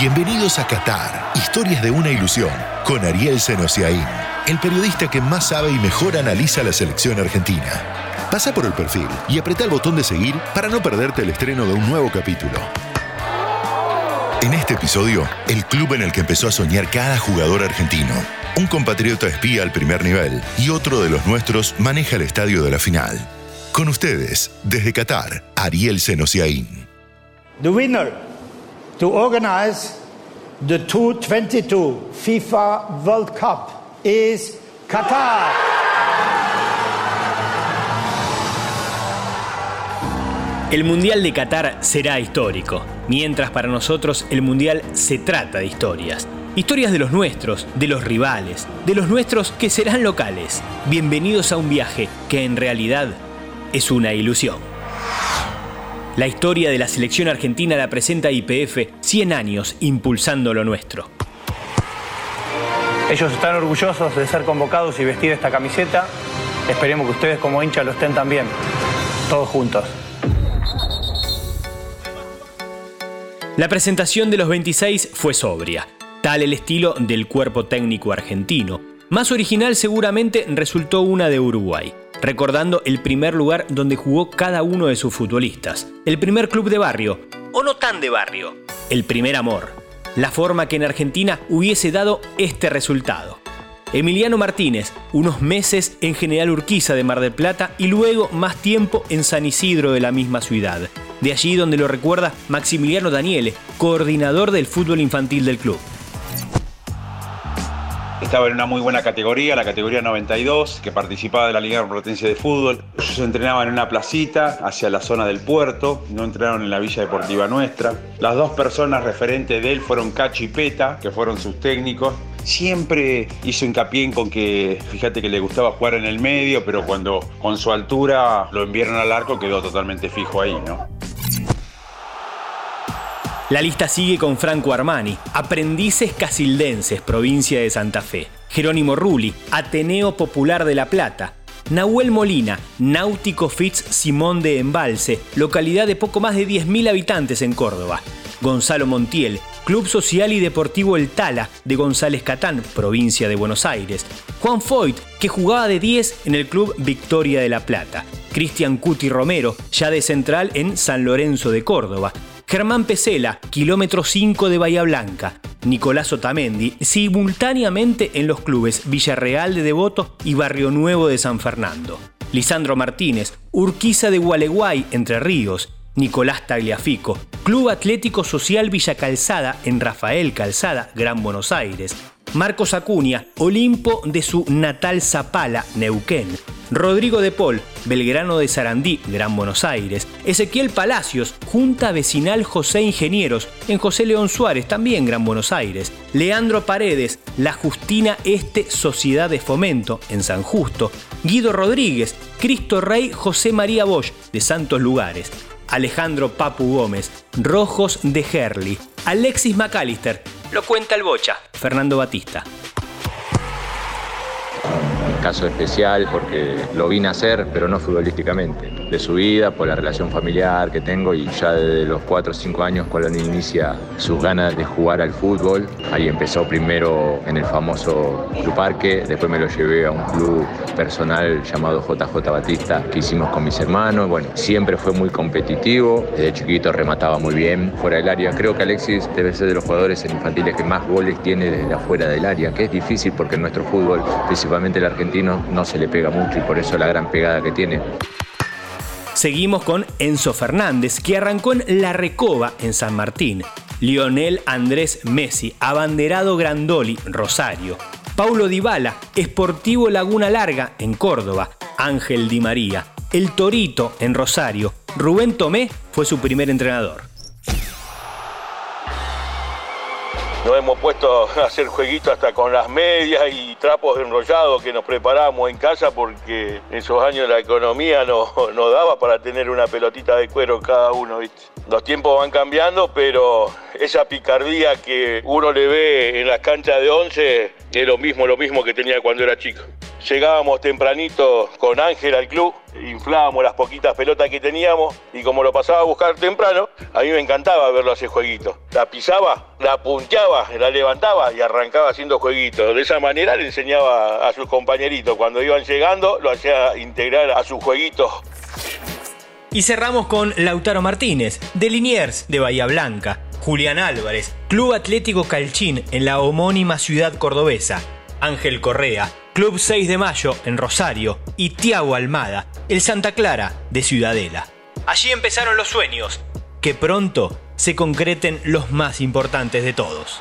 Bienvenidos a Qatar, historias de una ilusión, con Ariel Senosiaín, el periodista que más sabe y mejor analiza la selección argentina. Pasa por el perfil y apreta el botón de seguir para no perderte el estreno de un nuevo capítulo. En este episodio, el club en el que empezó a soñar cada jugador argentino. Un compatriota espía al primer nivel y otro de los nuestros maneja el estadio de la final. Con ustedes, desde Qatar, Ariel Senosiaín. The winner to organize the 2022 FIFA World Cup is Qatar. El Mundial de Qatar será histórico, mientras para nosotros el Mundial se trata de historias. Historias de los nuestros, de los rivales, de los nuestros que serán locales. Bienvenidos a un viaje que en realidad es una ilusión. La historia de la selección argentina la presenta IPF 100 años impulsando lo nuestro. Ellos están orgullosos de ser convocados y vestir esta camiseta. Esperemos que ustedes como hinchas lo estén también. Todos juntos. La presentación de los 26 fue sobria, tal el estilo del cuerpo técnico argentino. Más original seguramente resultó una de Uruguay, recordando el primer lugar donde jugó cada uno de sus futbolistas, el primer club de barrio, o no tan de barrio, el primer amor, la forma que en Argentina hubiese dado este resultado. Emiliano Martínez, unos meses en General Urquiza de Mar del Plata y luego más tiempo en San Isidro de la misma ciudad. De allí donde lo recuerda Maximiliano Daniele, coordinador del fútbol infantil del club. Estaba en una muy buena categoría, la categoría 92, que participaba de la Liga Potencia de Fútbol. Ellos entrenaban en una placita hacia la zona del puerto, no entrenaron en la Villa Deportiva Nuestra. Las dos personas referentes de él fueron Cacho y Peta, que fueron sus técnicos. Siempre hizo hincapié en con que, fíjate que le gustaba jugar en el medio, pero cuando con su altura lo enviaron al arco quedó totalmente fijo ahí, ¿no? La lista sigue con Franco Armani, Aprendices Casildenses, provincia de Santa Fe, Jerónimo Rulli, Ateneo Popular de La Plata, Nahuel Molina, Náutico Fitz Simón de Embalse, localidad de poco más de 10.000 habitantes en Córdoba, Gonzalo Montiel, Club Social y Deportivo El Tala de González Catán, provincia de Buenos Aires, Juan Foyt, que jugaba de 10 en el Club Victoria de La Plata, Cristian Cuti Romero, ya de central en San Lorenzo de Córdoba, Germán Pesela, kilómetro 5 de Bahía Blanca, Nicolás Otamendi, simultáneamente en los clubes Villarreal de Devoto y Barrio Nuevo de San Fernando. Lisandro Martínez, Urquiza de Gualeguay, Entre Ríos, Nicolás Tagliafico, Club Atlético Social Villa Calzada en Rafael Calzada, Gran Buenos Aires, Marcos Acuña, Olimpo de su natal Zapala, Neuquén, Rodrigo de Paul, Belgrano de Sarandí, Gran Buenos Aires, Ezequiel Palacios, Junta Vecinal José Ingenieros, en José León Suárez, también Gran Buenos Aires, Leandro Paredes, La Justina Este Sociedad de Fomento, en San Justo, Guido Rodríguez, Cristo Rey José María Bosch, de Santos Lugares, Alejandro Papu Gómez, Rojos de Herli, Alexis McAllister, lo cuenta el Bocha, Fernando Batista caso especial porque lo vine a hacer, pero no futbolísticamente. De su vida, por la relación familiar que tengo y ya desde los 4 o 5 años cuando inicia sus ganas de jugar al fútbol. Ahí empezó primero en el famoso Club Parque, después me lo llevé a un club personal llamado JJ Batista que hicimos con mis hermanos. Bueno, siempre fue muy competitivo, desde chiquito remataba muy bien fuera del área. Creo que Alexis debe ser de los jugadores en infantiles que más goles tiene desde afuera del área, que es difícil porque en nuestro fútbol, principalmente el argentino, no se le pega mucho y por eso la gran pegada que tiene. Seguimos con Enzo Fernández, que arrancó en La Recoba, en San Martín. Lionel Andrés Messi, abanderado Grandoli, Rosario. Paulo Dybala, Esportivo Laguna Larga, en Córdoba. Ángel Di María, El Torito, en Rosario. Rubén Tomé fue su primer entrenador. Nos hemos puesto a hacer jueguitos hasta con las medias y trapos enrollados que nos preparamos en casa porque en esos años la economía no, no daba para tener una pelotita de cuero cada uno. Los tiempos van cambiando, pero esa picardía que uno le ve en las canchas de once es lo mismo, lo mismo que tenía cuando era chico. Llegábamos tempranito con Ángel al club, inflábamos las poquitas pelotas que teníamos y como lo pasaba a buscar temprano, a mí me encantaba verlo hacer jueguitos. La pisaba, la punteaba, la levantaba y arrancaba haciendo jueguitos. De esa manera le enseñaba a sus compañeritos. Cuando iban llegando, lo hacía integrar a sus jueguitos. Y cerramos con Lautaro Martínez, de Liniers, de Bahía Blanca. Julián Álvarez, Club Atlético Calchín en la homónima ciudad cordobesa. Ángel Correa, Club 6 de Mayo en Rosario. Y Tiago Almada, el Santa Clara de Ciudadela. Allí empezaron los sueños, que pronto se concreten los más importantes de todos.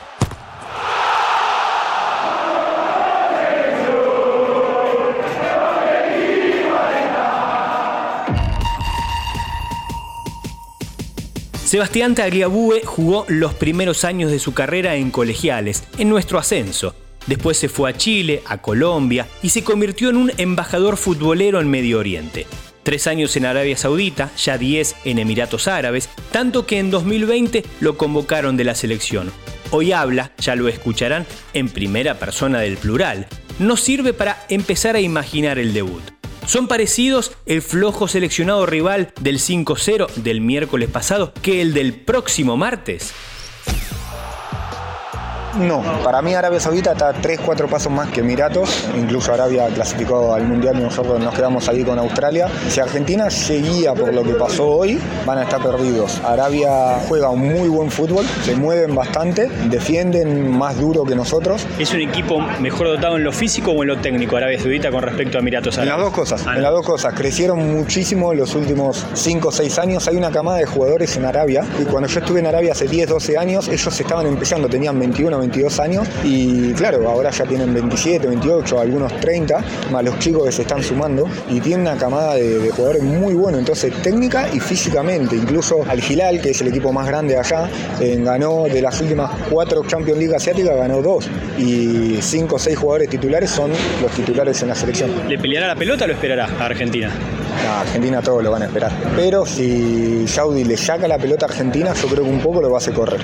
Sebastián Tagliabue jugó los primeros años de su carrera en colegiales, en nuestro ascenso. Después se fue a Chile, a Colombia y se convirtió en un embajador futbolero en Medio Oriente. Tres años en Arabia Saudita, ya diez en Emiratos Árabes, tanto que en 2020 lo convocaron de la selección. Hoy habla, ya lo escucharán, en primera persona del plural. Nos sirve para empezar a imaginar el debut. Son parecidos el flojo seleccionado rival del 5-0 del miércoles pasado que el del próximo martes. No, para mí Arabia Saudita está 3-4 pasos más que Emiratos, incluso Arabia clasificó al Mundial y nosotros nos quedamos ahí con Australia. Si Argentina seguía por lo que pasó hoy, van a estar perdidos. Arabia juega un muy buen fútbol, se mueven bastante, defienden más duro que nosotros. ¿Es un equipo mejor dotado en lo físico o en lo técnico Arabia Saudita con respecto a Emiratos Árabes? En las dos cosas, en las dos cosas. Crecieron muchísimo en los últimos 5 o 6 años. Hay una camada de jugadores en Arabia y cuando yo estuve en Arabia hace 10, 12 años, ellos estaban empezando, tenían 21, 22 años y claro, ahora ya tienen 27, 28, algunos 30, más los chicos que se están sumando y tienen una camada de, jugadores muy buenos, entonces técnica y físicamente, incluso Al Hilal, que es el equipo más grande allá, eh, ganó de las últimas cuatro Champions League asiáticas, ganó dos y cinco o seis jugadores titulares son los titulares en la selección. ¿Le peleará la pelota o lo esperará a Argentina? A Argentina todos lo van a esperar. Pero si Saudi le saca la pelota a Argentina, yo creo que un poco lo va a hacer correr.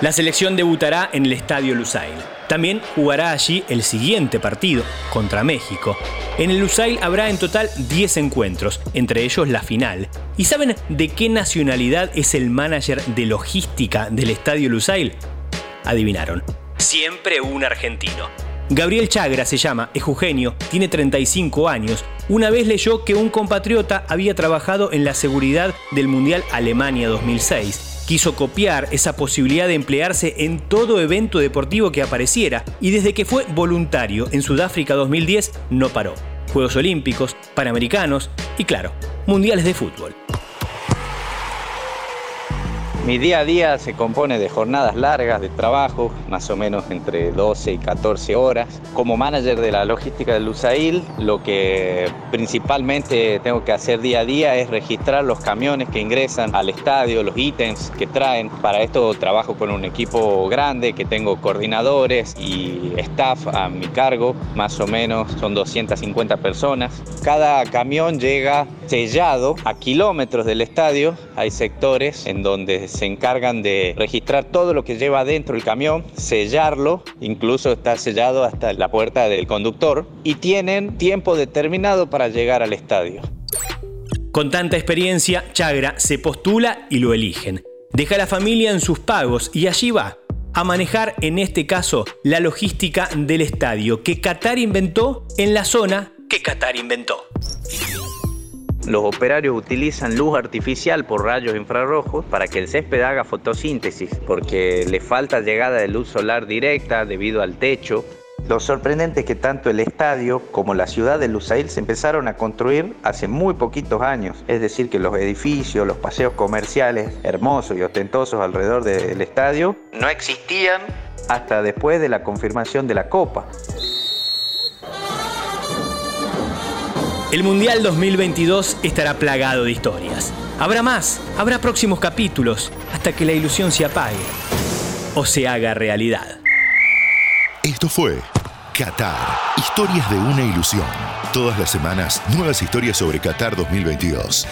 La selección debutará en el Estadio Lusail. También jugará allí el siguiente partido, contra México. En el Lusail habrá en total 10 encuentros, entre ellos la final. ¿Y saben de qué nacionalidad es el manager de logística del Estadio Lusail? Adivinaron. Siempre un argentino. Gabriel Chagra se llama, es Eugenio, tiene 35 años. Una vez leyó que un compatriota había trabajado en la seguridad del Mundial Alemania 2006 quiso copiar esa posibilidad de emplearse en todo evento deportivo que apareciera y desde que fue voluntario en Sudáfrica 2010 no paró. Juegos Olímpicos, Panamericanos y claro, Mundiales de Fútbol. Mi día a día se compone de jornadas largas de trabajo, más o menos entre 12 y 14 horas. Como manager de la logística del USAIL, lo que principalmente tengo que hacer día a día es registrar los camiones que ingresan al estadio, los ítems que traen. Para esto trabajo con un equipo grande que tengo coordinadores y staff a mi cargo, más o menos son 250 personas. Cada camión llega sellado a kilómetros del estadio. Hay sectores en donde se encargan de registrar todo lo que lleva dentro el camión, sellarlo, incluso está sellado hasta la puerta del conductor y tienen tiempo determinado para llegar al estadio. Con tanta experiencia, Chagra se postula y lo eligen. Deja a la familia en sus pagos y allí va, a manejar en este caso la logística del estadio que Qatar inventó en la zona que Qatar inventó. Los operarios utilizan luz artificial por rayos infrarrojos para que el césped haga fotosíntesis, porque le falta llegada de luz solar directa debido al techo. Lo sorprendente es que tanto el estadio como la ciudad de Lusail se empezaron a construir hace muy poquitos años. Es decir, que los edificios, los paseos comerciales hermosos y ostentosos alrededor del estadio no existían hasta después de la confirmación de la Copa. El Mundial 2022 estará plagado de historias. Habrá más, habrá próximos capítulos, hasta que la ilusión se apague o se haga realidad. Esto fue Qatar. Historias de una ilusión. Todas las semanas, nuevas historias sobre Qatar 2022.